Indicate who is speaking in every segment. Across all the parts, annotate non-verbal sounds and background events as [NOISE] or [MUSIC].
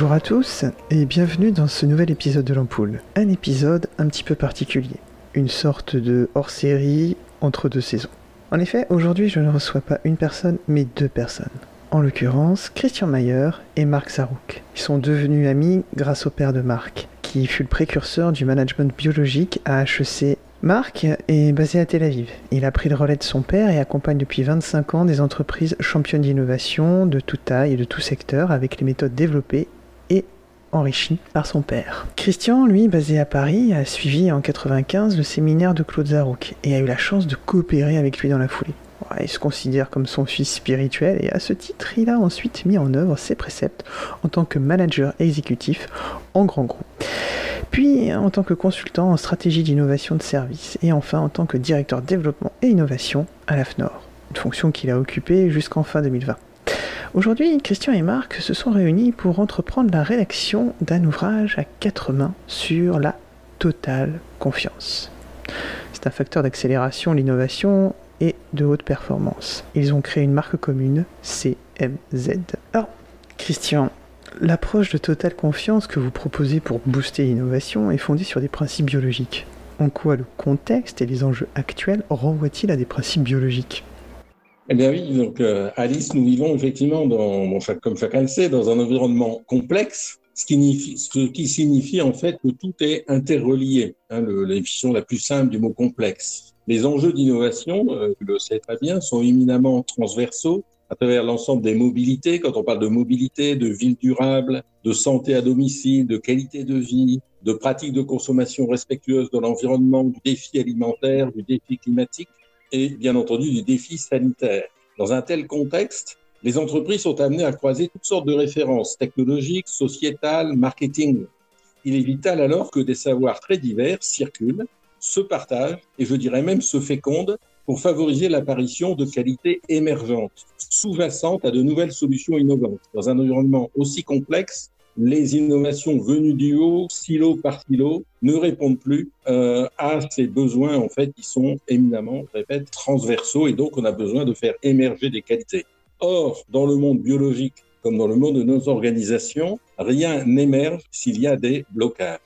Speaker 1: Bonjour à tous et bienvenue dans ce nouvel épisode de l'ampoule. Un épisode un petit peu particulier, une sorte de hors-série entre deux saisons. En effet, aujourd'hui je ne reçois pas une personne mais deux personnes. En l'occurrence, Christian Mayer et Marc Sarouk. Ils sont devenus amis grâce au père de Marc, qui fut le précurseur du management biologique à HEC Marc est basé à Tel Aviv. Il a pris le relais de son père et accompagne depuis 25 ans des entreprises championnes d'innovation de toute taille et de tout secteur avec les méthodes développées et enrichies par son père. Christian, lui, basé à Paris, a suivi en 95 le séminaire de Claude Zarouk et a eu la chance de coopérer avec lui dans la foulée. Il se considère comme son fils spirituel et à ce titre, il a ensuite mis en œuvre ses préceptes en tant que manager exécutif en grand groupe puis en tant que consultant en stratégie d'innovation de service, et enfin en tant que directeur développement et innovation à l'AFNOR, une fonction qu'il a occupée jusqu'en fin 2020. Aujourd'hui, Christian et Marc se sont réunis pour entreprendre la rédaction d'un ouvrage à quatre mains sur la totale confiance. C'est un facteur d'accélération l'innovation et de haute performance. Ils ont créé une marque commune, CMZ. Alors, Christian, L'approche de totale confiance que vous proposez pour booster l'innovation est fondée sur des principes biologiques. En quoi le contexte et les enjeux actuels renvoient-ils à des principes biologiques?
Speaker 2: Eh bien oui, donc euh, Alice, nous vivons effectivement, dans, comme chacun le sait, dans un environnement complexe, ce qui, signifie en fait que tout est interrelié. Hein, la plus simple du mot complexe. Les enjeux d'innovation, euh, tu le sais très bien, sont éminemment transversaux à travers l'ensemble des mobilités, quand on parle de mobilité, de ville durable, de santé à domicile, de qualité de vie, de pratiques de consommation respectueuses de l'environnement, du défi alimentaire, du défi climatique et bien entendu du défi sanitaire. Dans un tel contexte, les entreprises sont amenées à croiser toutes sortes de références technologiques, sociétales, marketing. Il est vital alors que des savoirs très divers circulent, se partagent et je dirais même se fécondent pour favoriser l'apparition de qualités émergentes, sous-jacentes à de nouvelles solutions innovantes. Dans un environnement aussi complexe, les innovations venues du haut, silo par silo, ne répondent plus euh, à ces besoins en fait qui sont éminemment, je répète, transversaux et donc on a besoin de faire émerger des qualités. Or, dans le monde biologique comme dans le monde de nos organisations, rien n'émerge s'il y a des blocages.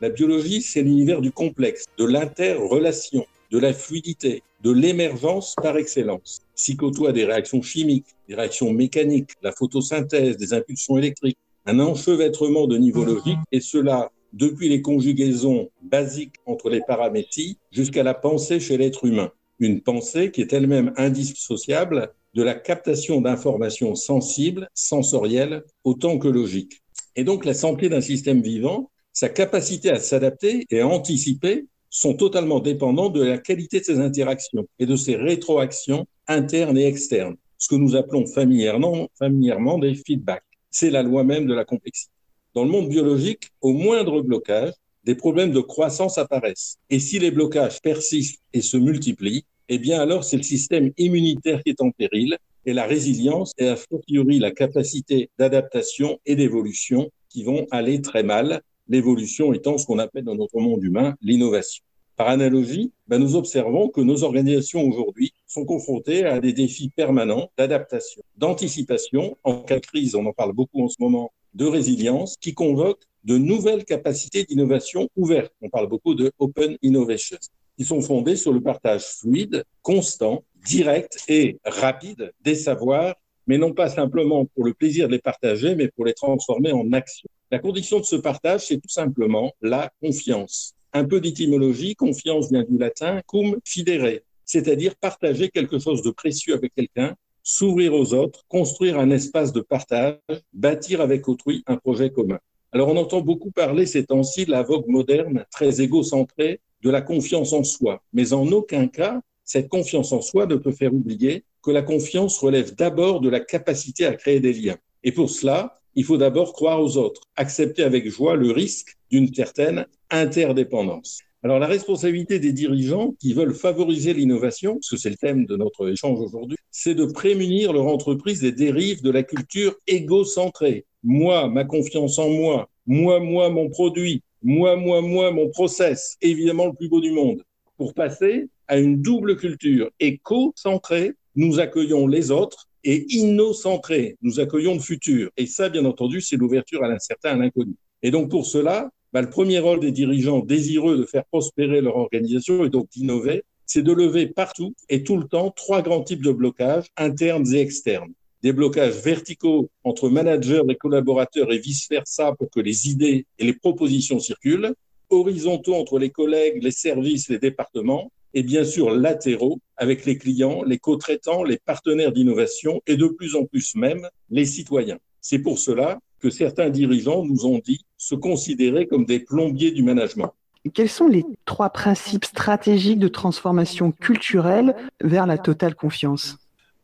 Speaker 2: La biologie, c'est l'univers du complexe, de l'interrelation, de la fluidité, de l'émergence par excellence. S'y côtoient des réactions chimiques, des réactions mécaniques, la photosynthèse, des impulsions électriques, un enchevêtrement de niveaux logiques, et cela depuis les conjugaisons basiques entre les paraméties jusqu'à la pensée chez l'être humain. Une pensée qui est elle-même indissociable de la captation d'informations sensibles, sensorielles, autant que logiques. Et donc la santé d'un système vivant, sa capacité à s'adapter et à anticiper sont totalement dépendants de la qualité de ces interactions et de ces rétroactions internes et externes, ce que nous appelons familièrement, familièrement des feedbacks. C'est la loi même de la complexité. Dans le monde biologique, au moindre blocage, des problèmes de croissance apparaissent. Et si les blocages persistent et se multiplient, eh bien alors c'est le système immunitaire qui est en péril et la résilience et a fortiori la capacité d'adaptation et d'évolution qui vont aller très mal, l'évolution étant ce qu'on appelle dans notre monde humain l'innovation. Par analogie, ben nous observons que nos organisations aujourd'hui sont confrontées à des défis permanents d'adaptation, d'anticipation, en cas de crise, on en parle beaucoup en ce moment, de résilience, qui convoquent de nouvelles capacités d'innovation ouvertes. On parle beaucoup de open innovations, qui sont fondées sur le partage fluide, constant, direct et rapide des savoirs, mais non pas simplement pour le plaisir de les partager, mais pour les transformer en action. La condition de ce partage, c'est tout simplement la confiance un peu d'étymologie, confiance vient du latin cum fidere, c'est-à-dire partager quelque chose de précieux avec quelqu'un, s'ouvrir aux autres, construire un espace de partage, bâtir avec autrui un projet commun. Alors on entend beaucoup parler ces temps-ci de la vogue moderne très égocentrée de la confiance en soi, mais en aucun cas cette confiance en soi ne peut faire oublier que la confiance relève d'abord de la capacité à créer des liens. Et pour cela, il faut d'abord croire aux autres, accepter avec joie le risque d'une certaine interdépendance. Alors la responsabilité des dirigeants qui veulent favoriser l'innovation, parce que c'est le thème de notre échange aujourd'hui, c'est de prémunir leur entreprise des dérives de la culture égocentrée. Moi, ma confiance en moi, moi, moi, mon produit, moi, moi, moi, mon process, évidemment le plus beau du monde. Pour passer à une double culture éco-centrée, nous accueillons les autres et innocentré. Nous accueillons le futur. Et ça, bien entendu, c'est l'ouverture à l'incertain, à l'inconnu. Et donc, pour cela, bah, le premier rôle des dirigeants désireux de faire prospérer leur organisation et donc d'innover, c'est de lever partout et tout le temps trois grands types de blocages, internes et externes. Des blocages verticaux entre managers et collaborateurs et vice-versa pour que les idées et les propositions circulent, horizontaux entre les collègues, les services, les départements, et bien sûr latéraux avec les clients, les co-traitants, les partenaires d'innovation et de plus en plus même les citoyens. C'est pour cela que certains dirigeants nous ont dit se considérer comme des plombiers du management.
Speaker 1: Quels sont les trois principes stratégiques de transformation culturelle vers la totale confiance?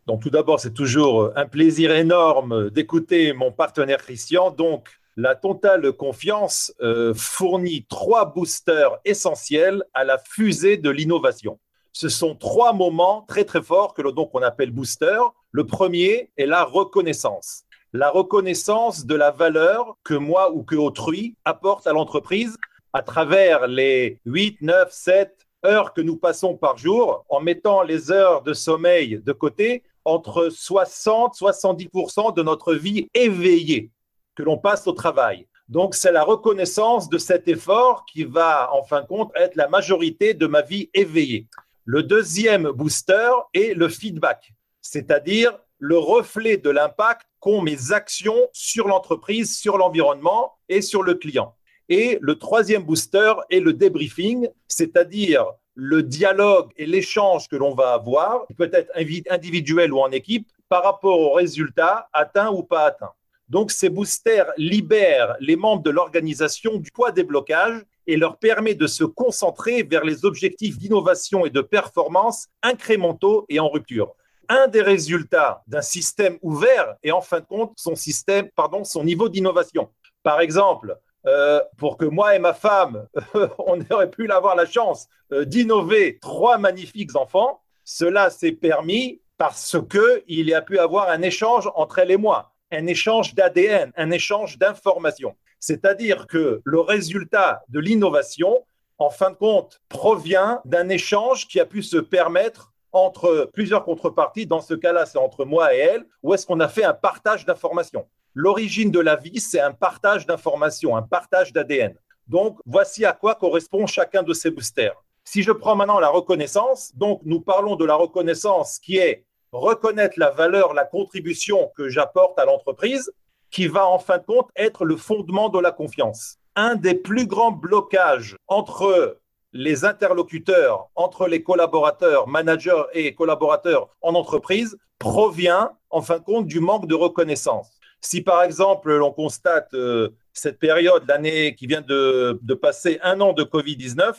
Speaker 3: Donc tout d'abord, c'est toujours un plaisir énorme d'écouter mon partenaire Christian. Donc la totale confiance euh, fournit trois boosters essentiels à la fusée de l'innovation. Ce sont trois moments très très forts que donc on appelle boosters. Le premier est la reconnaissance. La reconnaissance de la valeur que moi ou que autrui apporte à l'entreprise à travers les 8, 9, 7 heures que nous passons par jour en mettant les heures de sommeil de côté entre 60 70% de notre vie éveillée que l'on passe au travail. Donc, c'est la reconnaissance de cet effort qui va, en fin de compte, être la majorité de ma vie éveillée. Le deuxième booster est le feedback, c'est-à-dire le reflet de l'impact qu'ont mes actions sur l'entreprise, sur l'environnement et sur le client. Et le troisième booster est le débriefing, c'est-à-dire le dialogue et l'échange que l'on va avoir, peut-être individuel ou en équipe, par rapport aux résultats atteints ou pas atteints. Donc, ces boosters libèrent les membres de l'organisation du poids des blocages et leur permet de se concentrer vers les objectifs d'innovation et de performance incrémentaux et en rupture. Un des résultats d'un système ouvert est en fin de compte son système, pardon, son niveau d'innovation. Par exemple, euh, pour que moi et ma femme, [LAUGHS] on aurait pu avoir la chance euh, d'innover trois magnifiques enfants, cela s'est permis parce qu'il y a pu avoir un échange entre elle et moi un échange d'ADN, un échange d'informations. C'est-à-dire que le résultat de l'innovation, en fin de compte, provient d'un échange qui a pu se permettre entre plusieurs contreparties. Dans ce cas-là, c'est entre moi et elle, où est-ce qu'on a fait un partage d'informations. L'origine de la vie, c'est un partage d'informations, un partage d'ADN. Donc, voici à quoi correspond chacun de ces boosters. Si je prends maintenant la reconnaissance, donc nous parlons de la reconnaissance qui est reconnaître la valeur, la contribution que j'apporte à l'entreprise, qui va en fin de compte être le fondement de la confiance. Un des plus grands blocages entre les interlocuteurs, entre les collaborateurs, managers et collaborateurs en entreprise provient en fin de compte du manque de reconnaissance. Si par exemple l'on constate euh, cette période, l'année qui vient de, de passer un an de Covid-19,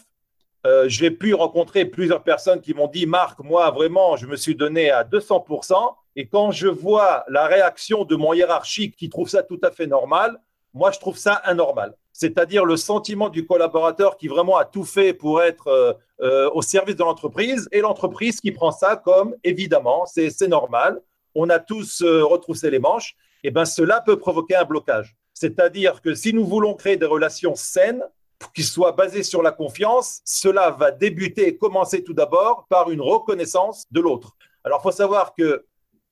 Speaker 3: euh, j'ai pu rencontrer plusieurs personnes qui m'ont dit, Marc, moi vraiment, je me suis donné à 200%. Et quand je vois la réaction de mon hiérarchique qui trouve ça tout à fait normal, moi, je trouve ça anormal. C'est-à-dire le sentiment du collaborateur qui vraiment a tout fait pour être euh, euh, au service de l'entreprise et l'entreprise qui prend ça comme évidemment, c'est normal. On a tous retroussé les manches. Et eh bien, cela peut provoquer un blocage. C'est-à-dire que si nous voulons créer des relations saines, qui soit basé sur la confiance, cela va débuter et commencer tout d'abord par une reconnaissance de l'autre. Alors, il faut savoir que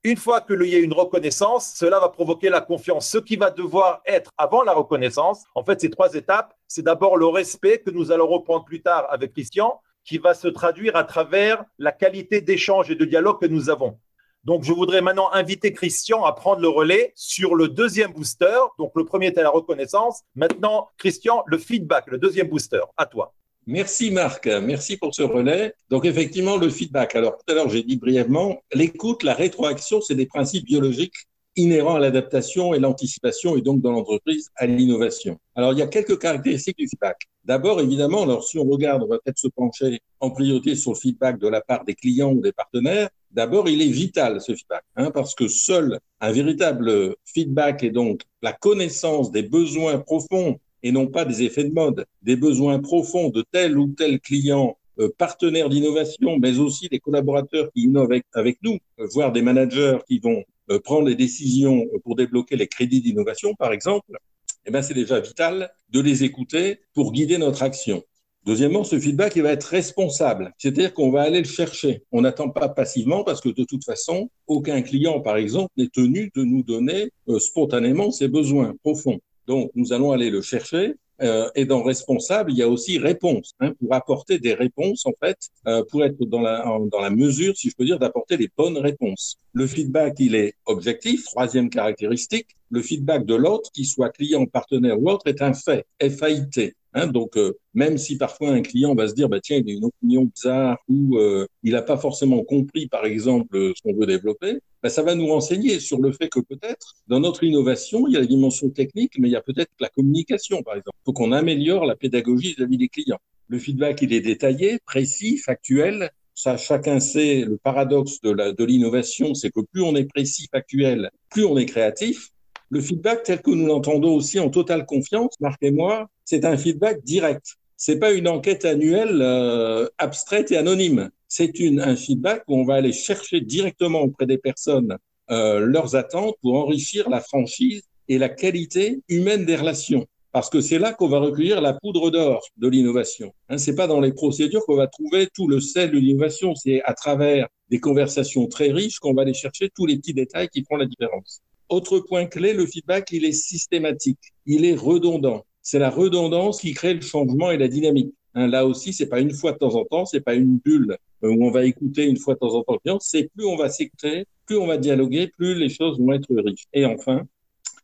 Speaker 3: une fois qu'il y a une reconnaissance, cela va provoquer la confiance. Ce qui va devoir être avant la reconnaissance, en fait, ces trois étapes, c'est d'abord le respect que nous allons reprendre plus tard avec Christian, qui va se traduire à travers la qualité d'échange et de dialogue que nous avons. Donc, je voudrais maintenant inviter Christian à prendre le relais sur le deuxième booster. Donc, le premier était la reconnaissance. Maintenant, Christian, le feedback, le deuxième booster. À toi.
Speaker 2: Merci Marc, merci pour ce relais. Donc effectivement, le feedback. Alors tout à l'heure, j'ai dit brièvement, l'écoute, la rétroaction, c'est des principes biologiques inhérents à l'adaptation et l'anticipation et donc dans l'entreprise à l'innovation. Alors il y a quelques caractéristiques du feedback. D'abord, évidemment, alors si on regarde, on va peut-être se pencher en priorité sur le feedback de la part des clients ou des partenaires. D'abord, il est vital, ce feedback, hein, parce que seul un véritable feedback et donc la connaissance des besoins profonds et non pas des effets de mode, des besoins profonds de tel ou tel client, euh, partenaire d'innovation, mais aussi des collaborateurs qui innovent avec, nous, euh, voire des managers qui vont euh, prendre les décisions pour débloquer les crédits d'innovation, par exemple, eh ben, c'est déjà vital de les écouter pour guider notre action. Deuxièmement, ce feedback, il va être responsable, c'est-à-dire qu'on va aller le chercher. On n'attend pas passivement parce que de toute façon, aucun client, par exemple, n'est tenu de nous donner spontanément ses besoins profonds. Donc, nous allons aller le chercher. Euh, et dans responsable, il y a aussi réponse, hein, pour apporter des réponses, en fait, euh, pour être dans la, dans la mesure, si je peux dire, d'apporter les bonnes réponses. Le feedback, il est objectif. Troisième caractéristique, le feedback de l'autre, qu'il soit client, partenaire ou autre, est un fait, FAIT. Hein, donc, euh, même si parfois un client va se dire, bah, tiens, il a une opinion bizarre ou euh, il n'a pas forcément compris, par exemple, ce qu'on veut développer, bah, ça va nous renseigner sur le fait que peut-être, dans notre innovation, il y a la dimension technique, mais il y a peut-être la communication, par exemple. Il faut qu'on améliore la pédagogie vis-à-vis des clients. Le feedback, il est détaillé, précis, factuel. Ça, chacun sait, le paradoxe de l'innovation, c'est que plus on est précis, factuel, plus on est créatif. Le feedback tel que nous l'entendons aussi en totale confiance, Marc et moi, c'est un feedback direct. C'est pas une enquête annuelle euh, abstraite et anonyme. C'est un feedback où on va aller chercher directement auprès des personnes euh, leurs attentes pour enrichir la franchise et la qualité humaine des relations. Parce que c'est là qu'on va recueillir la poudre d'or de l'innovation. Hein, c'est pas dans les procédures qu'on va trouver tout le sel de l'innovation. C'est à travers des conversations très riches qu'on va aller chercher tous les petits détails qui font la différence. Autre point clé, le feedback, il est systématique, il est redondant. C'est la redondance qui crée le changement et la dynamique. Hein, là aussi, c'est pas une fois de temps en temps, c'est pas une bulle euh, où on va écouter une fois de temps en temps. C'est plus on va s'écouter, plus on va dialoguer, plus les choses vont être riches. Et enfin,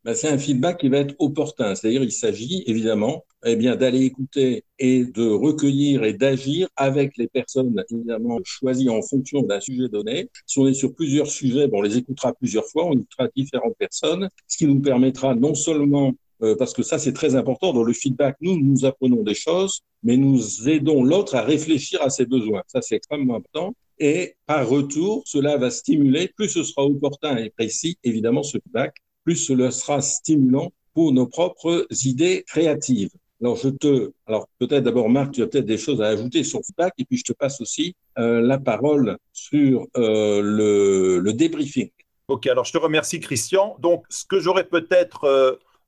Speaker 2: bah, c'est un feedback qui va être opportun. C'est-à-dire, il s'agit évidemment eh bien, d'aller écouter et de recueillir et d'agir avec les personnes évidemment choisies en fonction d'un sujet donné. Si on est sur plusieurs sujets, bon, on les écoutera plusieurs fois, on écoutera différentes personnes, ce qui nous permettra non seulement euh, parce que ça c'est très important dans le feedback, nous nous apprenons des choses, mais nous aidons l'autre à réfléchir à ses besoins. Ça c'est extrêmement important. Et par retour, cela va stimuler, plus ce sera opportun et précis, évidemment, ce feedback, plus cela sera stimulant pour nos propres idées créatives. Alors, je te, alors peut-être d'abord, Marc, tu as peut-être des choses à ajouter sur feedback, et puis je te passe aussi euh, la parole sur euh, le, débriefing.
Speaker 3: Ok, alors je te remercie, Christian. Donc, ce que j'aurais peut-être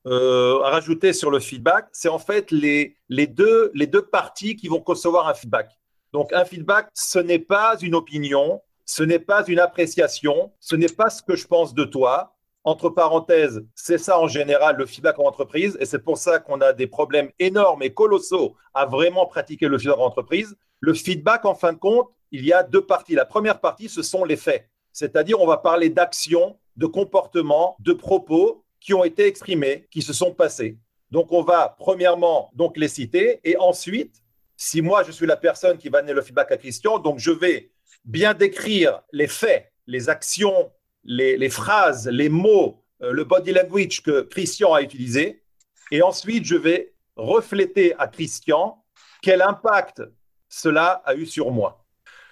Speaker 3: euh à rajouter sur le feedback, c'est en fait les, les, deux, les deux parties qui vont concevoir un feedback. Donc, un feedback, ce n'est pas une opinion, ce n'est pas une appréciation, ce n'est pas ce que je pense de toi, entre parenthèses, c'est ça en général le feedback en entreprise, et c'est pour ça qu'on a des problèmes énormes et colossaux à vraiment pratiquer le feedback en entreprise. Le feedback, en fin de compte, il y a deux parties. La première partie, ce sont les faits, c'est-à-dire on va parler d'actions, de comportements, de propos qui ont été exprimés, qui se sont passés. Donc on va premièrement donc les citer, et ensuite, si moi je suis la personne qui va donner le feedback à Christian, donc je vais bien décrire les faits, les actions, les, phrases, les mots, euh, le body language que Christian a utilisé. Et ensuite, je vais refléter à Christian quel impact cela a eu sur moi.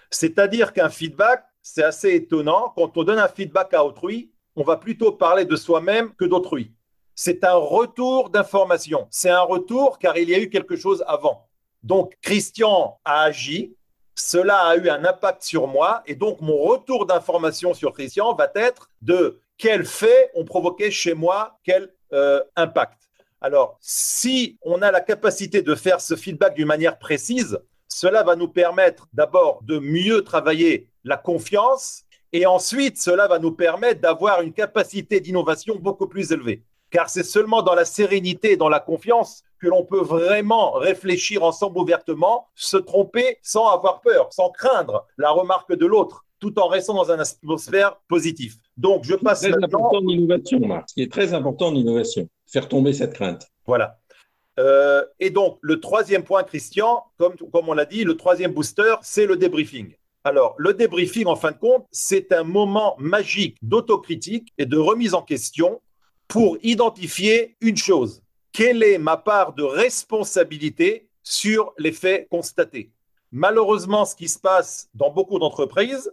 Speaker 3: C'est-à-dire qu'un feedback, c'est assez étonnant. Quand on donne un feedback à autrui, on va plutôt parler de soi-même que d'autrui. C'est un retour d'information. C'est un retour car il y a eu quelque chose avant. Donc, Christian a agi, cela a eu un impact sur moi et donc mon retour d'information sur Christian va être de quels faits ont provoqué chez moi quel euh, impact. Alors, si on a la capacité de faire ce feedback d'une manière précise, cela va nous permettre d'abord de mieux travailler la confiance et ensuite cela va nous permettre d'avoir une capacité d'innovation beaucoup plus élevée. Car c'est seulement dans la sérénité et dans la confiance que l'on peut vraiment réfléchir ensemble ouvertement, se tromper sans avoir peur, sans craindre la remarque de l'autre, tout en restant dans une atmosphère positive. Donc, je passe
Speaker 2: très important en innovation, Marc. Ce qui est très important en innovation, faire tomber cette crainte.
Speaker 3: Voilà. Euh, et donc, le troisième point, Christian, comme, comme on l'a dit, le troisième booster, c'est le débriefing. Alors, le débriefing, en fin de compte, c'est un moment magique d'autocritique et de remise en question pour identifier une chose quelle est ma part de responsabilité sur les faits constatés? Malheureusement, ce qui se passe dans beaucoup d'entreprises,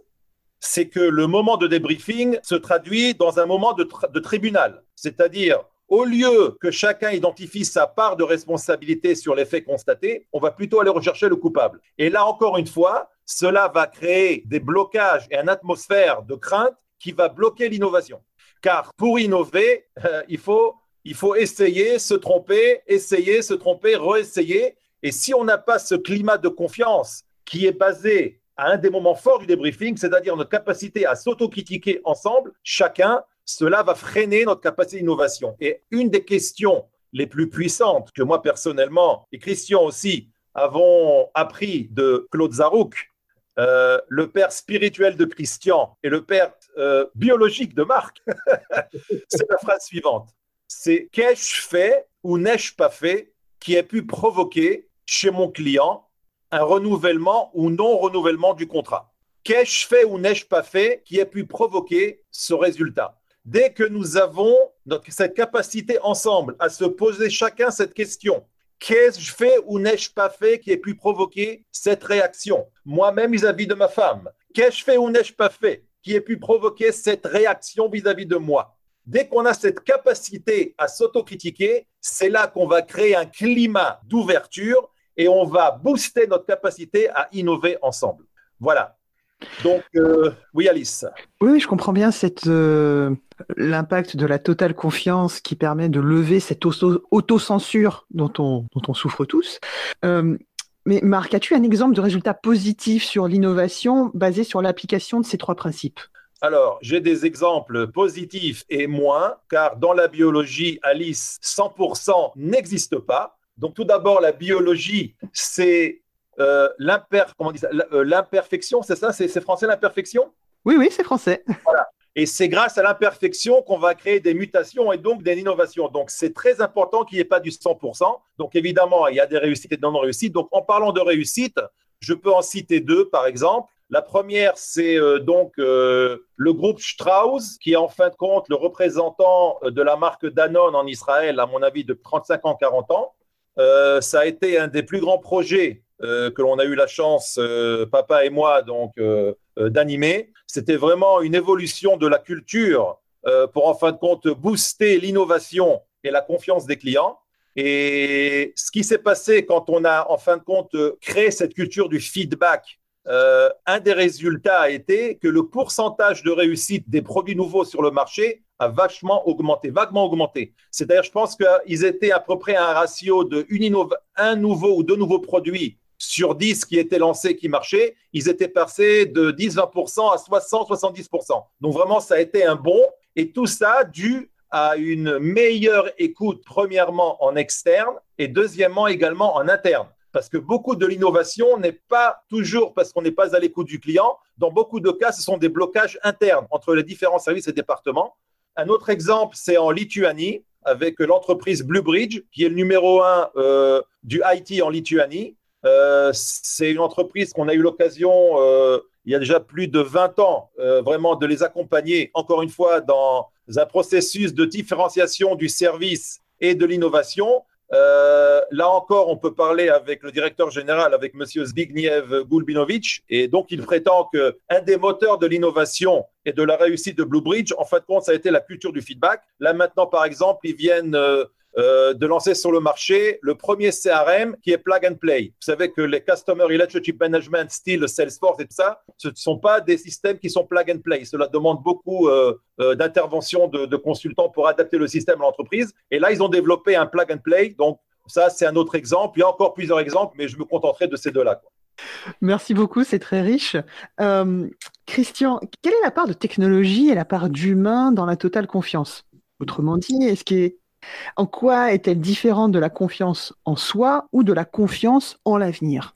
Speaker 3: c'est que le moment de débriefing se traduit dans un moment de, tribunal. C'est-à-dire, au lieu que chacun identifie sa part de responsabilité sur les faits constatés, on va plutôt aller rechercher le coupable. Et là, encore une fois, cela va créer des blocages et une atmosphère de crainte qui va bloquer l'innovation. Car pour innover, euh, il faut il faut essayer, se tromper, essayer, se tromper, réessayer. Et si on n'a pas ce climat de confiance qui est basé à un des moments forts du débriefing, c'est-à-dire notre capacité à s'autocritiquer ensemble, chacun, cela va freiner notre capacité d'innovation. Et une des questions les plus puissantes que moi personnellement et Christian aussi avons appris de Claude Zarouk, euh, le père spirituel de Christian et le père euh, biologique de Marc, [LAUGHS] c'est la phrase suivante. C'est qu'ai-je fait ou n'ai-je pas fait qui ait pu provoquer chez mon client un renouvellement ou non renouvellement du contrat? Qu'ai-je fait ou n'ai-je pas fait qui ait pu provoquer ce résultat? Dès que nous avons cette capacité ensemble à se poser chacun cette question, qu'ai-je fait ou n'ai-je pas fait qui ait pu provoquer cette réaction? Moi-même vis-à-vis de ma femme, qu'ai-je fait ou n'ai-je pas fait qui ait pu provoquer cette réaction vis-à-vis de moi? Dès qu'on a cette capacité à s'autocritiquer, c'est là qu'on va créer un climat d'ouverture et on va booster notre capacité à innover ensemble. Voilà. Donc, euh, oui, Alice.
Speaker 1: Oui, je comprends bien cette, euh, l'impact de la totale confiance qui permet de lever cette autocensure dont on, dont on souffre tous. Euh, mais Marc, as-tu un exemple de résultat positif sur l'innovation basé sur l'application de ces trois principes?
Speaker 3: Alors, j'ai des exemples positifs et moins, car dans la biologie, Alice, 100% n'existe pas. Donc, tout d'abord, la biologie, c'est euh, euh, l'imperfection, c'est ça? C'est français l'imperfection?
Speaker 1: Oui, oui, c'est français.
Speaker 3: Voilà. Et c'est grâce à l'imperfection qu'on va créer des mutations et donc des innovations. Donc, c'est très important qu'il n'y ait pas du 100%. Donc, évidemment, il y a des réussites et des non-réussites. Donc, en parlant de réussite, je peux en citer deux, par exemple. La première, c'est euh, donc le groupe Strauss, qui est en fin de compte le représentant de la marque Danone en Israël, à mon avis, de 35 ans, 40 ans. ça a été un des plus grands projets euh, que l'on a eu la chance, euh, papa et moi, donc euh, d'animer. C'était vraiment une évolution de la culture pour en fin de compte booster l'innovation et la confiance des clients. Et ce qui s'est passé quand on a en fin de compte créé cette culture du feedback, un des résultats a été que le pourcentage de réussite des produits nouveaux sur le marché a vachement augmenté, vaguement augmenté. C'est-à-dire, je pense qu'ils étaient à peu près à un ratio de un nouveau ou deux nouveaux produits sur 10 qui étaient lancés, qui marchaient, ils étaient passés de 10-20% à 60-70%. Donc vraiment, ça a été un bon. Et tout ça dû à une meilleure écoute, premièrement en externe et deuxièmement également en interne. Parce que beaucoup de l'innovation n'est pas toujours parce qu'on n'est pas à l'écoute du client. Dans beaucoup de cas, ce sont des blocages internes entre les différents services et départements. Un autre exemple, c'est en Lituanie avec l'entreprise Bluebridge, qui est le numéro un euh, du IT en Lituanie. Euh, c'est une entreprise qu'on a eu l'occasion, euh, il y a déjà plus de 20 ans, euh, vraiment de les accompagner, encore une fois, dans un processus de différenciation du service et de l'innovation. là encore, on peut parler avec le directeur général, avec M. Zbigniew Gulbinovic, et donc il prétend qu'un des moteurs de l'innovation et de la réussite de Blue Bridge, en fin de compte, ça a été la culture du feedback. Là maintenant, par exemple, ils viennent de lancer sur le marché le premier CRM qui est plug and play. Vous savez que les Customer Relationship Management, style Salesforce et tout ça, ce ne sont pas des systèmes qui sont plug and play. Cela demande beaucoup euh, euh, d'intervention de, consultants pour adapter le système à l'entreprise. Et là, ils ont développé un plug and play. Donc, ça, c'est un autre exemple. Il y a encore plusieurs exemples, mais je me contenterai de ces deux-là.
Speaker 1: Merci beaucoup, c'est très riche. Christian, quelle est la part de technologie et la part d'humain dans la totale confiance? Autrement dit, est-ce qu'il est en quoi est-elle différente de la confiance en soi ou de la confiance en l'avenir?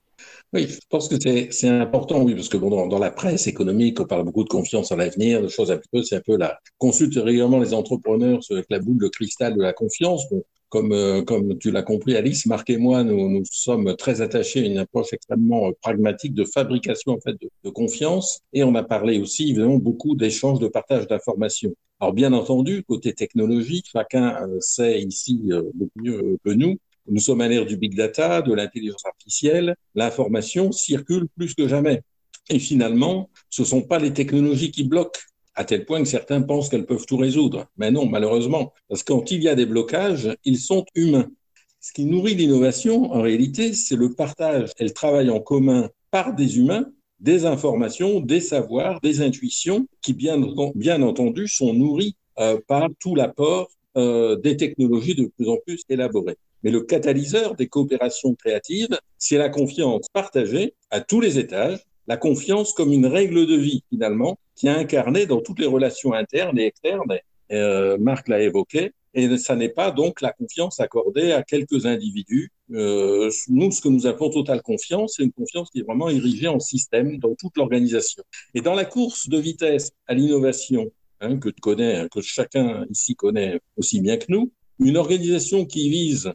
Speaker 2: Oui, je pense que c'est important, oui, parce que dans, la presse économique, on parle beaucoup de confiance en l'avenir, de choses un peu, c'est un peu la consulte régulièrement les entrepreneurs avec la boule de cristal de la confiance. Comme, euh, comme tu l'as compris, Alice, Marc et moi, nous, nous sommes très attachés à une approche extrêmement euh, pragmatique de fabrication en fait de, confiance, et on a parlé aussi évidemment beaucoup d'échanges, de partage d'informations. Alors bien entendu, côté technologique, chacun euh, sait ici mieux que nous. Nous sommes à l'ère du big data, de l'intelligence artificielle. L'information circule plus que jamais. Et finalement, ce ne sont pas les technologies qui bloquent, à tel point que certains pensent qu'elles peuvent tout résoudre. Mais non, malheureusement, parce que quand il y a des blocages, ils sont humains. Ce qui nourrit l'innovation, en réalité, c'est le partage et le travail en commun par des humains des informations, des savoirs, des intuitions qui, bien, bien entendu, sont nourries euh, par tout l'apport euh, des technologies de plus en plus élaborées. mais le catalyseur des coopérations créatives, c'est la confiance partagée à tous les étages, la confiance comme une règle de vie finalement, qui est incarnée dans toutes les relations internes et externes. Euh, Marc l'a évoqué, et ça n'est pas donc la confiance accordée à quelques individus. Euh, nous, ce que nous appelons totale confiance, c'est une confiance qui est vraiment érigée en système dans toute l'organisation. Et dans la course de vitesse à l'innovation, hein, que, connaît, que chacun ici connaît aussi bien que nous, une organisation qui vise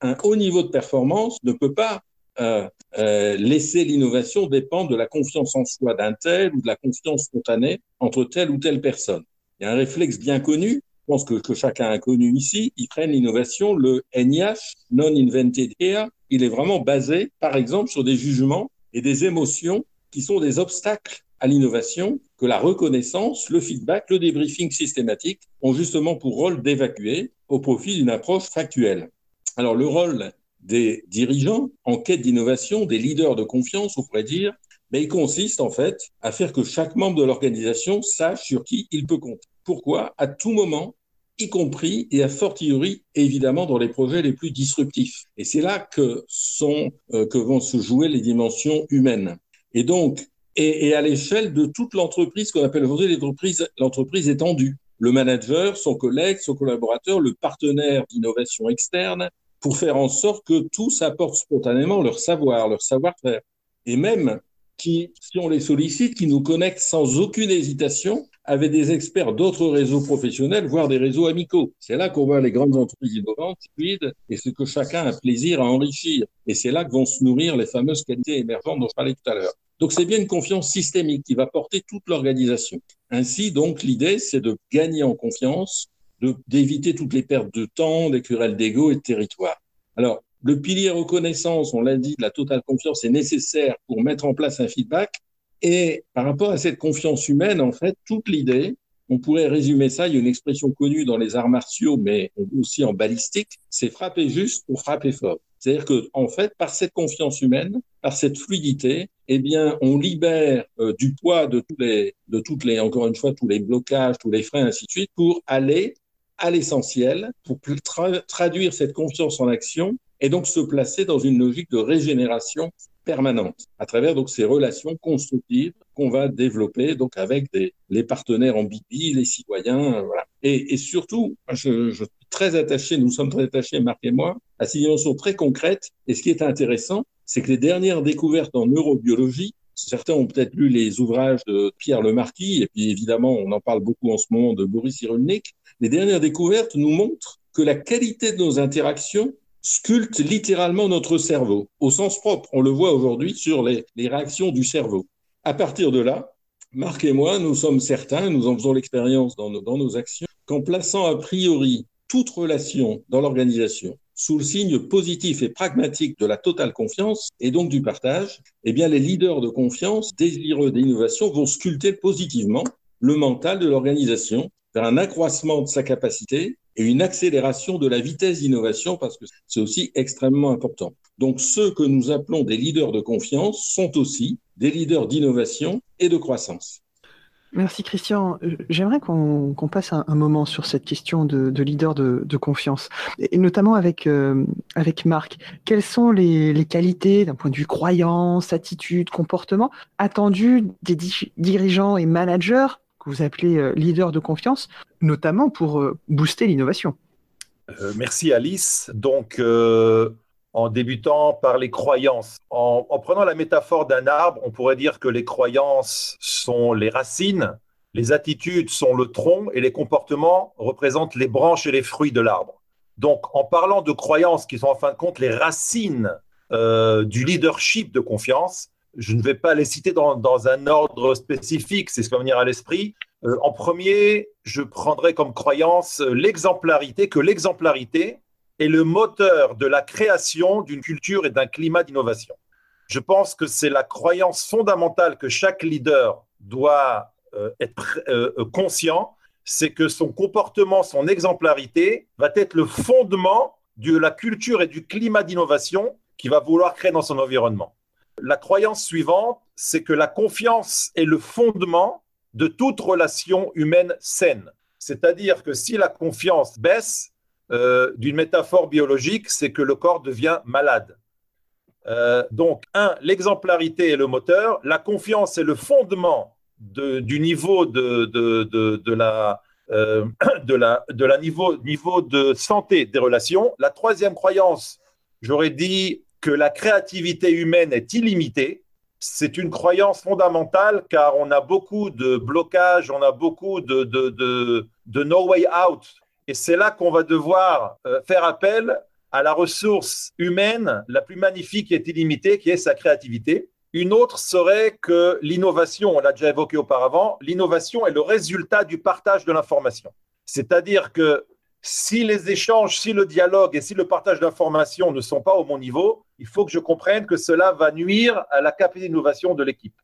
Speaker 2: un haut niveau de performance ne peut pas euh, euh, laisser l'innovation dépendre de la confiance en soi d'un tel ou de la confiance spontanée entre telle ou telle personne. Il y a un réflexe bien connu pense que, chacun a connu ici, ils prennent l'innovation, le NIH, Non-Invented Here, il est vraiment basé, par exemple, sur des jugements et des émotions qui sont des obstacles à l'innovation que la reconnaissance, le feedback, le débriefing systématique ont justement pour rôle d'évacuer au profit d'une approche factuelle. Alors le rôle des dirigeants en quête d'innovation, des leaders de confiance, on pourrait dire, mais il consiste en fait à faire que chaque membre de l'organisation sache sur qui il peut compter. Pourquoi? À tout moment, y compris et a fortiori évidemment dans les projets les plus disruptifs. Et c'est là que sont euh, que vont se jouer les dimensions humaines. Et donc et, à l'échelle de toute l'entreprise qu'on appelle aujourd'hui l'entreprise l'entreprise étendue. Le manager, son collègue, son collaborateur, le partenaire d'innovation externe, pour faire en sorte que tous apportent spontanément leur savoir, leur savoir-faire. Et même qui, si on les sollicite, qui nous connectent sans aucune hésitation avec des experts d'autres réseaux professionnels, voire des réseaux amicaux. C'est là qu'on voit les grandes entreprises innovantes, fluides, et ce que chacun a plaisir à enrichir. Et c'est là que vont se nourrir les fameuses qualités émergentes dont je parlais tout à l'heure. Donc c'est bien une confiance systémique qui va porter toute l'organisation. Ainsi, donc, l'idée, c'est de gagner en confiance, d'éviter toutes les pertes de temps, des querelles d'ego et de territoire. Alors, le pilier reconnaissance, on l'a dit, de la totale confiance est nécessaire pour mettre en place un feedback. Et par rapport à cette confiance humaine, en fait, toute l'idée, on pourrait résumer ça, il y a une expression connue dans les arts martiaux, mais aussi en balistique, c'est frapper juste pour frapper fort. C'est-à-dire que, en fait, par cette confiance humaine, par cette fluidité, eh bien, on libère euh, du poids de tous les, de toutes les, encore une fois, tous les blocages, tous les freins, ainsi de suite, pour aller à l'essentiel, pour traduire cette confiance en action et donc se placer dans une logique de régénération permanente à travers donc ces relations constructives qu'on va développer donc avec des, les partenaires en BB, les citoyens, euh, voilà. Et, et surtout, je, je, suis très attaché, nous sommes très attachés, Marc et moi, à ces dimensions très concrètes. Et ce qui est intéressant, c'est que les dernières découvertes en neurobiologie, certains ont peut-être lu les ouvrages de Pierre Lemarquis, et puis évidemment, on en parle beaucoup en ce moment de Boris Cyrulnik. Les dernières découvertes nous montrent que la qualité de nos interactions sculpte littéralement notre cerveau, au sens propre. On le voit aujourd'hui sur les, réactions du cerveau. À partir de là, Marc et moi, nous sommes certains, nous en faisons l'expérience dans nos actions, qu'en plaçant a priori toute relation dans l'organisation sous le signe positif et pragmatique de la totale confiance et donc du partage, eh bien les leaders de confiance, désireux d'innovation, vont sculpter positivement le mental de l'organisation vers un accroissement de sa capacité et une accélération de la vitesse d'innovation parce que c'est aussi extrêmement important. Donc ceux que nous appelons des leaders de confiance sont aussi des leaders d'innovation et de croissance.
Speaker 1: Merci Christian. J'aimerais qu'on qu passe un, moment sur cette question de, de leader de, confiance, et notamment avec, euh, avec Marc. Quelles sont les, qualités d'un point de vue croyance, attitude, comportement attendues des dirigeants et managers que vous appelez euh, leader de confiance, notamment pour euh, booster l'innovation?
Speaker 3: Euh, merci Alice. Donc, euh, en débutant par les croyances, en, en prenant la métaphore d'un arbre, on pourrait dire que les croyances sont les racines, les attitudes sont le tronc et les comportements représentent les branches et les fruits de l'arbre. Donc, en parlant de croyances qui sont en fin de compte les racines euh, du leadership de confiance, je ne vais pas les citer dans, dans un ordre spécifique, c'est ce qui va venir à l'esprit. Euh, en premier, je prendrai comme croyance l'exemplarité, que l'exemplarité est le moteur de la création d'une culture et d'un climat d'innovation. Je pense que c'est la croyance fondamentale que chaque leader doit euh, être euh, conscient, c'est que son comportement, son exemplarité va être le fondement de la culture et du climat d'innovation qu'il va vouloir créer dans son environnement. La croyance suivante, c'est que la confiance est le fondement de toute relation humaine saine. C'est-à-dire que si la confiance baisse, euh, d'une métaphore biologique, c'est que le corps devient malade. Euh, donc, un, l'exemplarité est le moteur, la confiance est le fondement du niveau de, de, la, euh, [CLEARS THROAT] de, la, de la niveau, niveau de santé des relations. La troisième croyance, j'aurais dit que la créativité humaine est illimitée. C'est une croyance fondamentale car on a beaucoup de blocages, on a beaucoup de, de, de, no way out. Et c'est là qu'on va devoir euh, faire appel à la ressource humaine la plus magnifique et illimitée, qui est sa créativité. Une autre serait que l'innovation, on l'a déjà évoqué auparavant, l'innovation est le résultat du partage de l'information. C'est-à-dire que si les échanges, si le dialogue et si le partage d'informations ne sont pas au bon niveau, il faut que je comprenne que cela va nuire à la capacité d'innovation de l'équipe.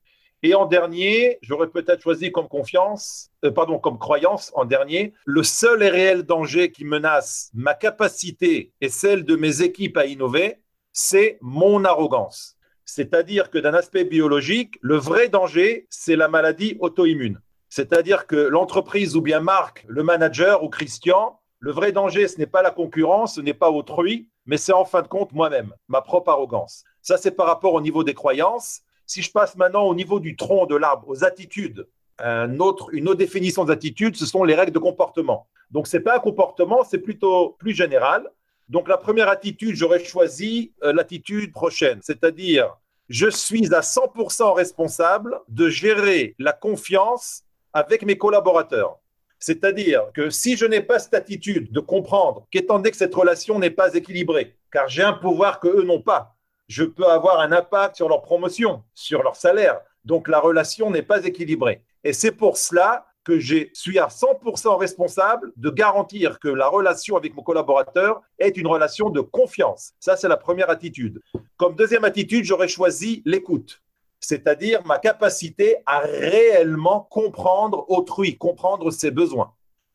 Speaker 3: Et en dernier, j'aurais peut-être choisi comme confiance, euh, pardon, comme croyance, en dernier, le seul et réel danger qui menace ma capacité et celle de mes équipes à innover, c'est mon arrogance. C'est-à-dire que d'un aspect biologique, le vrai danger, c'est la maladie auto-immune. C'est-à-dire que l'entreprise ou bien Marc, le manager ou Christian, le vrai danger, ce n'est pas la concurrence, ce n'est pas autrui, mais c'est en fin de compte moi-même, ma propre arrogance. Ça, c'est par rapport au niveau des croyances. Si je passe maintenant au niveau du tronc de l'arbre, aux attitudes, une autre définition d'attitude, ce sont les règles de comportement. Donc, ce n'est pas un comportement, c'est plutôt plus général. Donc, la première attitude, j'aurais choisi euh, l'attitude prochaine, c'est-à-dire, je suis à 100% responsable de gérer la confiance avec mes collaborateurs. C'est-à-dire que si je n'ai pas cette attitude de comprendre qu'étant donné que cette relation n'est pas équilibrée, car j'ai un pouvoir que eux n'ont pas, je peux avoir un impact sur leur promotion, sur leur salaire. Donc la relation n'est pas équilibrée. Et c'est pour cela que je suis à 100% responsable de garantir que la relation avec mon collaborateur est une relation de confiance. Ça, c'est la première attitude. Comme deuxième attitude, j'aurais choisi l'écoute, c'est-à-dire ma capacité à réellement comprendre autrui, comprendre ses besoins.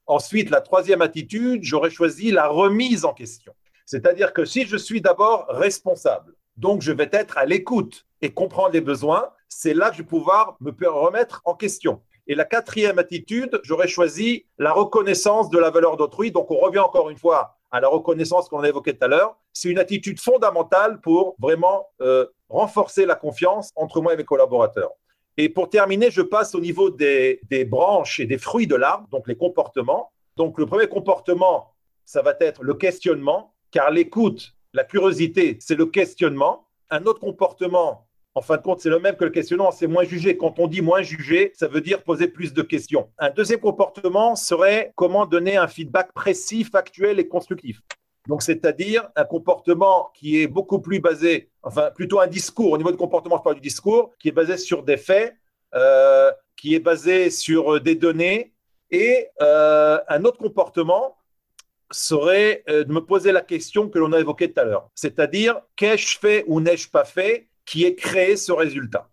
Speaker 3: Ensuite, la troisième attitude, j'aurais choisi la remise en question. C'est-à-dire que si je suis d'abord responsable, donc, je vais être à l'écoute et comprendre les besoins. C'est là que je vais pouvoir me remettre en question. Et la quatrième attitude, j'aurais choisi la reconnaissance de la valeur d'autrui. Donc, on revient encore une fois à la reconnaissance qu'on a évoquée tout à l'heure. C'est une attitude fondamentale pour vraiment euh, renforcer la confiance entre moi et mes collaborateurs. Et pour terminer, je passe au niveau des, des branches et des fruits de l'arbre, donc les comportements. Donc, le premier comportement, ça va être le questionnement, car l'écoute la curiosité, c'est le questionnement. Un autre comportement, en fin de compte, c'est le même que le questionnement, c'est moins jugé. Quand on dit moins jugé, ça veut dire poser plus de questions. Un deuxième comportement serait comment donner un feedback précis, factuel et constructif. Donc, c'est-à-dire un comportement qui est beaucoup plus basé, enfin, plutôt un discours, au niveau du comportement, je parle du discours, qui est basé sur des faits, euh, qui est basé sur des données, et euh, un autre comportement serait euh, de me poser la question que l'on a évoquée tout à l'heure, c'est-à-dire qu'ai-je fait ou n'ai-je pas fait qui ait créé ce résultat?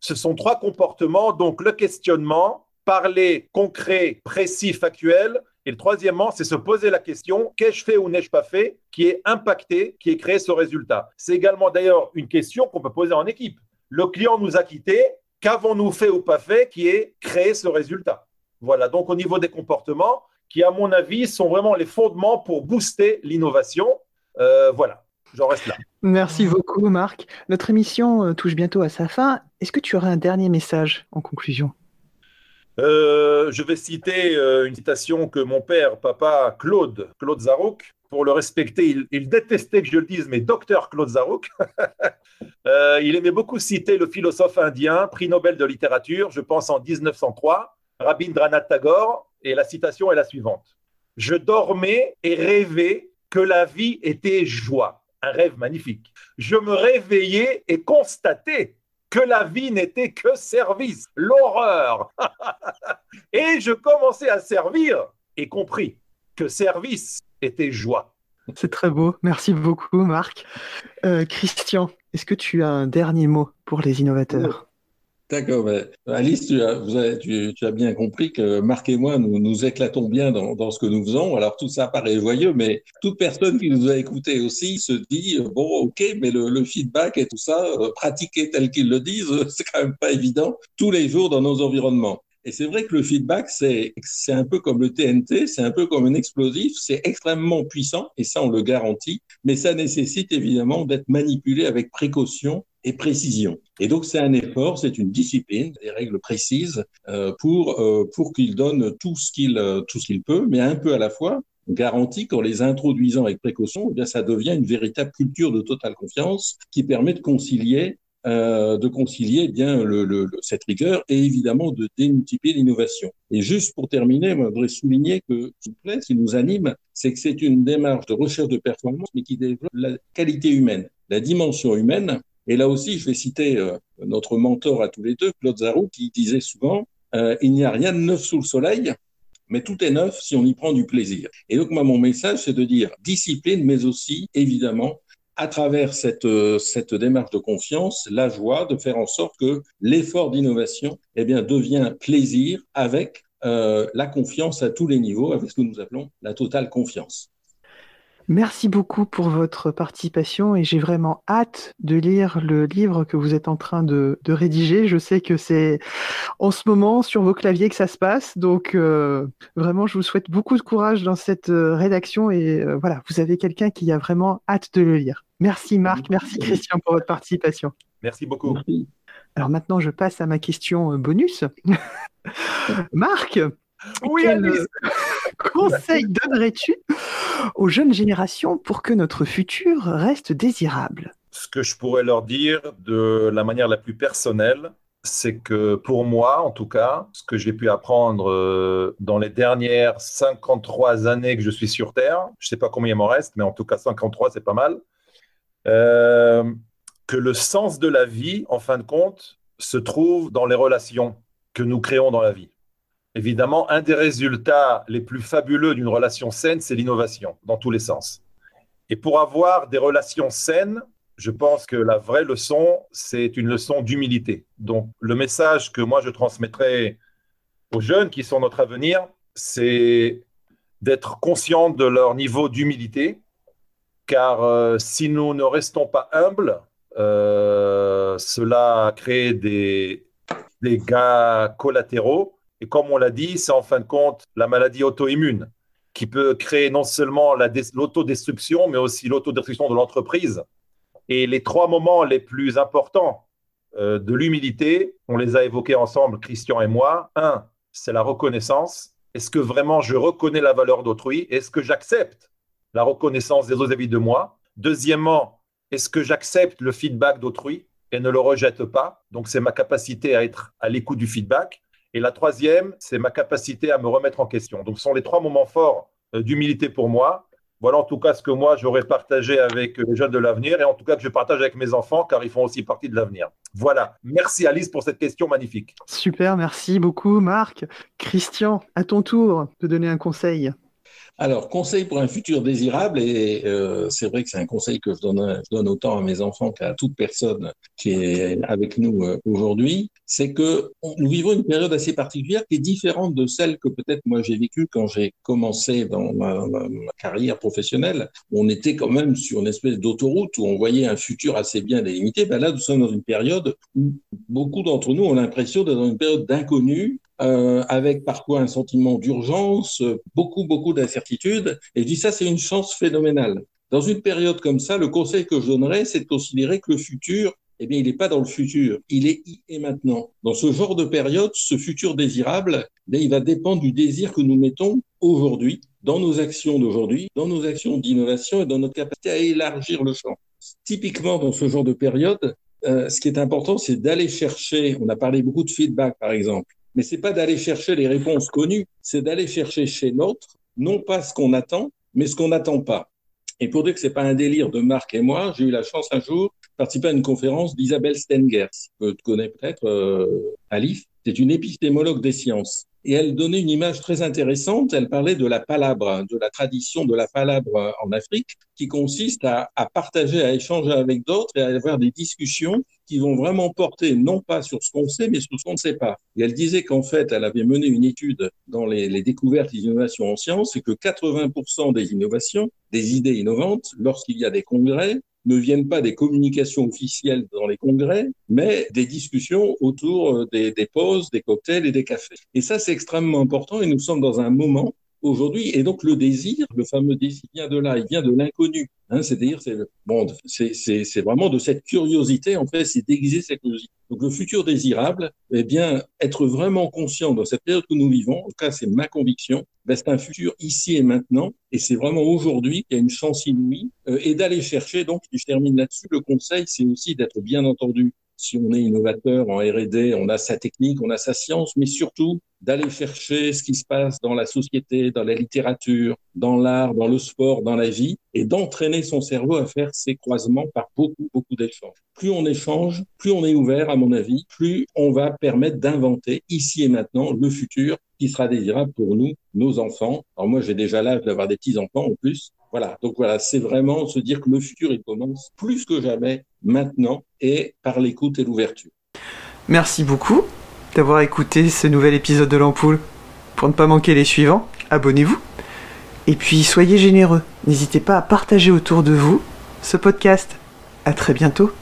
Speaker 3: Ce sont trois comportements, donc le questionnement, parler concret, précis, factuel, et le troisièmement, c'est se poser la question qu'ai-je fait ou n'ai-je pas fait qui est impacté, qui ait créé ce résultat? C'est également d'ailleurs une question qu'on peut poser en équipe. Le client nous a quittés, qu'avons-nous fait ou pas fait qui ait créé ce résultat? Voilà, donc au niveau des comportements, qui, à mon avis, sont vraiment les fondements pour booster l'innovation. Euh, voilà, j'en reste là.
Speaker 1: Merci beaucoup, Marc. Notre émission euh, touche bientôt à sa fin. Est-ce que tu aurais un dernier message en conclusion?
Speaker 3: Euh, Je vais citer une citation que mon père, papa Claude, Claude Zarouk, pour le respecter, il, détestait que je le dise, mais docteur Claude Zarouk, [LAUGHS] il aimait beaucoup citer le philosophe indien, prix Nobel de littérature, je pense en 1903, Rabindranath Tagore, et la citation est la suivante. Je dormais et rêvais que la vie était joie. Un rêve magnifique. Je me réveillais et constatais que la vie n'était que service. L'horreur. [LAUGHS] et je commençais à servir et compris que service était joie.
Speaker 1: C'est très beau. Merci beaucoup, Marc. Euh, Christian, est-ce que tu as un dernier mot pour les innovateurs?
Speaker 2: D'accord. Alice, tu as, bien compris que Marc et moi, nous nous éclatons bien dans, ce que nous faisons. Alors tout ça paraît joyeux, mais toute personne qui nous a écoutés aussi se dit, bon, ok, mais le, feedback et tout ça, euh, pratiquer tel qu'ils le disent, [LAUGHS] c'est quand même pas évident tous les jours dans nos environnements. Et c'est vrai que le feedback, c'est un peu comme le TNT, c'est un peu comme un explosif, c'est extrêmement puissant, et ça, on le garantit, mais ça nécessite évidemment d'être manipulé avec précaution et précision. Et donc, c'est un effort, c'est une discipline, des règles précises euh, pour, euh, pour qu'il donne tout ce qu'il euh, tout ce qu'il peut, mais un peu à la fois. Garantit qu'en les introduisant avec précaution, eh bien, ça devient une véritable culture de totale confiance qui permet de concilier de concilier eh bien cette rigueur et évidemment de démultiplier l'innovation. Et juste pour terminer, je voudrais souligner que ce qui nous anime, c'est que c'est une démarche de recherche de performance, mais qui développe la qualité humaine, la dimension humaine. Et là aussi, je vais citer euh, notre mentor à tous les deux, Claude Zarou, qui disait souvent euh, il n'y a rien de neuf sous le soleil, mais tout est neuf si on y prend du plaisir. Et donc, moi, mon message, c'est de dire discipline, mais aussi, évidemment, à travers cette, euh, cette démarche de confiance, la joie de faire en sorte que l'effort d'innovation eh bien, devient plaisir avec la confiance à tous les niveaux, avec ce que nous appelons la totale confiance.
Speaker 1: Merci beaucoup pour votre participation et j'ai vraiment hâte de lire le livre que vous êtes en train de, de rédiger. Je sais que c'est en ce moment sur vos claviers que ça se passe, donc euh, vraiment je vous souhaite beaucoup de courage dans cette euh, rédaction et euh, voilà, vous avez quelqu'un qui a vraiment hâte de le lire. Merci Marc, merci Christian pour votre participation.
Speaker 3: Merci beaucoup.
Speaker 1: Alors maintenant je passe à ma question bonus. [LAUGHS] Marc,
Speaker 3: oui, quel
Speaker 1: conseil donnerais-tu aux jeunes générations pour que notre futur reste désirable?
Speaker 3: Ce que je pourrais leur dire de la manière la plus personnelle, c'est que pour moi, en tout cas, ce que j'ai pu apprendre euh, dans les dernières 53 années que je suis sur Terre, je ne sais pas combien il m'en reste, mais en tout cas 53, c'est pas mal, euh, que le sens de la vie, en fin de compte, se trouve dans les relations que nous créons dans la vie. Évidemment, un des résultats les plus fabuleux d'une relation saine, c'est l'innovation, dans tous les sens. Et pour avoir des relations saines, je pense que la vraie leçon, c'est une leçon d'humilité. Donc, le message que moi je transmettrai aux jeunes qui sont notre avenir, c'est d'être conscients de leur niveau d'humilité, car euh, si nous ne restons pas humbles, euh, cela crée des dégâts collatéraux et comme on l'a dit, c'est en fin de compte la maladie auto-immune qui peut créer non seulement l'autodestruction, mais aussi l'autodestruction de l'entreprise. Et les trois moments les plus importants euh, de l'humilité, on les a évoqués ensemble, Christian et moi. Un, c'est la reconnaissance. Est-ce que vraiment je reconnais la valeur d'autrui? Est-ce que j'accepte la reconnaissance des autres vis de moi? Deuxièmement, est-ce que j'accepte le feedback d'autrui et ne le rejette pas? Donc, c'est ma capacité à être à l'écoute du feedback. Et la troisième, c'est ma capacité à me remettre en question. Donc, ce sont les trois moments forts euh, d'humilité pour moi. Voilà en tout cas ce que moi j'aurais partagé avec les jeunes de l'avenir et en tout cas que je partage avec mes enfants car ils font aussi partie de l'avenir. Voilà. Merci Alice pour cette question magnifique.
Speaker 1: Super, merci beaucoup Marc. Christian, à ton tour de donner un conseil.
Speaker 2: Alors, conseil pour un futur désirable, et euh, c'est vrai que c'est un conseil que je donne, autant à mes enfants qu'à toute personne qui est avec nous euh, aujourd'hui, c'est que nous vivons une période assez particulière qui est différente de celle que peut-être moi j'ai vécue quand j'ai commencé dans ma, ma, carrière professionnelle. On était quand même sur une espèce d'autoroute où on voyait un futur assez bien délimité. Ben là, nous sommes dans une période où beaucoup d'entre nous ont l'impression d'être dans une période d'inconnu euh, avec parfois un sentiment d'urgence, beaucoup, beaucoup d'incertitudes. Et je dis ça, c'est une chance phénoménale. Dans une période comme ça, le conseil que je donnerais, c'est de considérer que le futur, eh bien, il n'est pas dans le futur, il est y et maintenant. Dans ce genre de période, ce futur désirable, eh il va dépendre du désir que nous mettons aujourd'hui, dans nos actions d'aujourd'hui, dans nos actions d'innovation et dans notre capacité à élargir le champ. Typiquement, dans ce genre de période, euh, ce qui est important, c'est d'aller chercher, on a parlé beaucoup de feedback par exemple, mais c'est pas d'aller chercher les réponses connues, c'est d'aller chercher chez l'autre, non pas ce qu'on attend, mais ce qu'on n'attend pas. Et pour dire que c'est pas un délire de Marc et moi, j'ai eu la chance un jour de participer à une conférence d'Isabelle Stengers, que tu connais peut-être, euh, Alif. C'est une épistémologue des sciences et elle donnait une image très intéressante. Elle parlait de la palabre, de la tradition de la palabre en Afrique, qui consiste à, à partager, à échanger avec d'autres et à avoir des discussions qui vont vraiment porter non pas sur ce qu'on sait, mais sur ce qu'on ne sait pas. Et elle disait qu'en fait, elle avait mené une étude dans les, découvertes d'innovation en sciences et que 80% des innovations, des idées innovantes, lorsqu'il y a des congrès, ne viennent pas des communications officielles dans les congrès, mais des discussions autour euh, des pauses, des cocktails et des cafés. Et ça, c'est extrêmement important et nous sommes dans un moment aujourd'hui. Et donc le désir, le fameux désir vient de là, il vient de l'inconnu. Hein, C'est-à-dire, c'est bon, c'est vraiment de cette curiosité, en fait, c'est déguiser cette curiosité. Donc le futur désirable, eh bien, être vraiment conscient dans cette période que nous vivons, en tout cas c'est ma conviction, ben, c'est un futur ici et maintenant, et c'est vraiment aujourd'hui qu'il y a une chance inouïe, euh, et d'aller chercher, donc je termine là-dessus, le conseil, c'est aussi d'être bien entendu si on est innovateur en R&D, on a sa technique, on a sa science, mais surtout d'aller chercher ce qui se passe dans la société, dans la littérature, dans l'art, dans le sport, dans la vie, et d'entraîner son cerveau à faire ces croisements par beaucoup, beaucoup d'échanges. Plus on échange, plus on est ouvert, à mon avis, plus on va permettre d'inventer ici et maintenant le futur qui sera désirable pour nous, nos enfants. Alors moi, j'ai déjà l'âge d'avoir des petits-enfants en plus. Voilà, donc voilà, c'est vraiment se dire que le futur, il commence plus que jamais maintenant et par l'écoute et l'ouverture.
Speaker 1: Merci beaucoup d'avoir écouté ce nouvel épisode de l'ampoule. Pour ne pas manquer les suivants, abonnez-vous. Et puis soyez généreux. N'hésitez pas à partager autour de vous ce podcast. À très bientôt.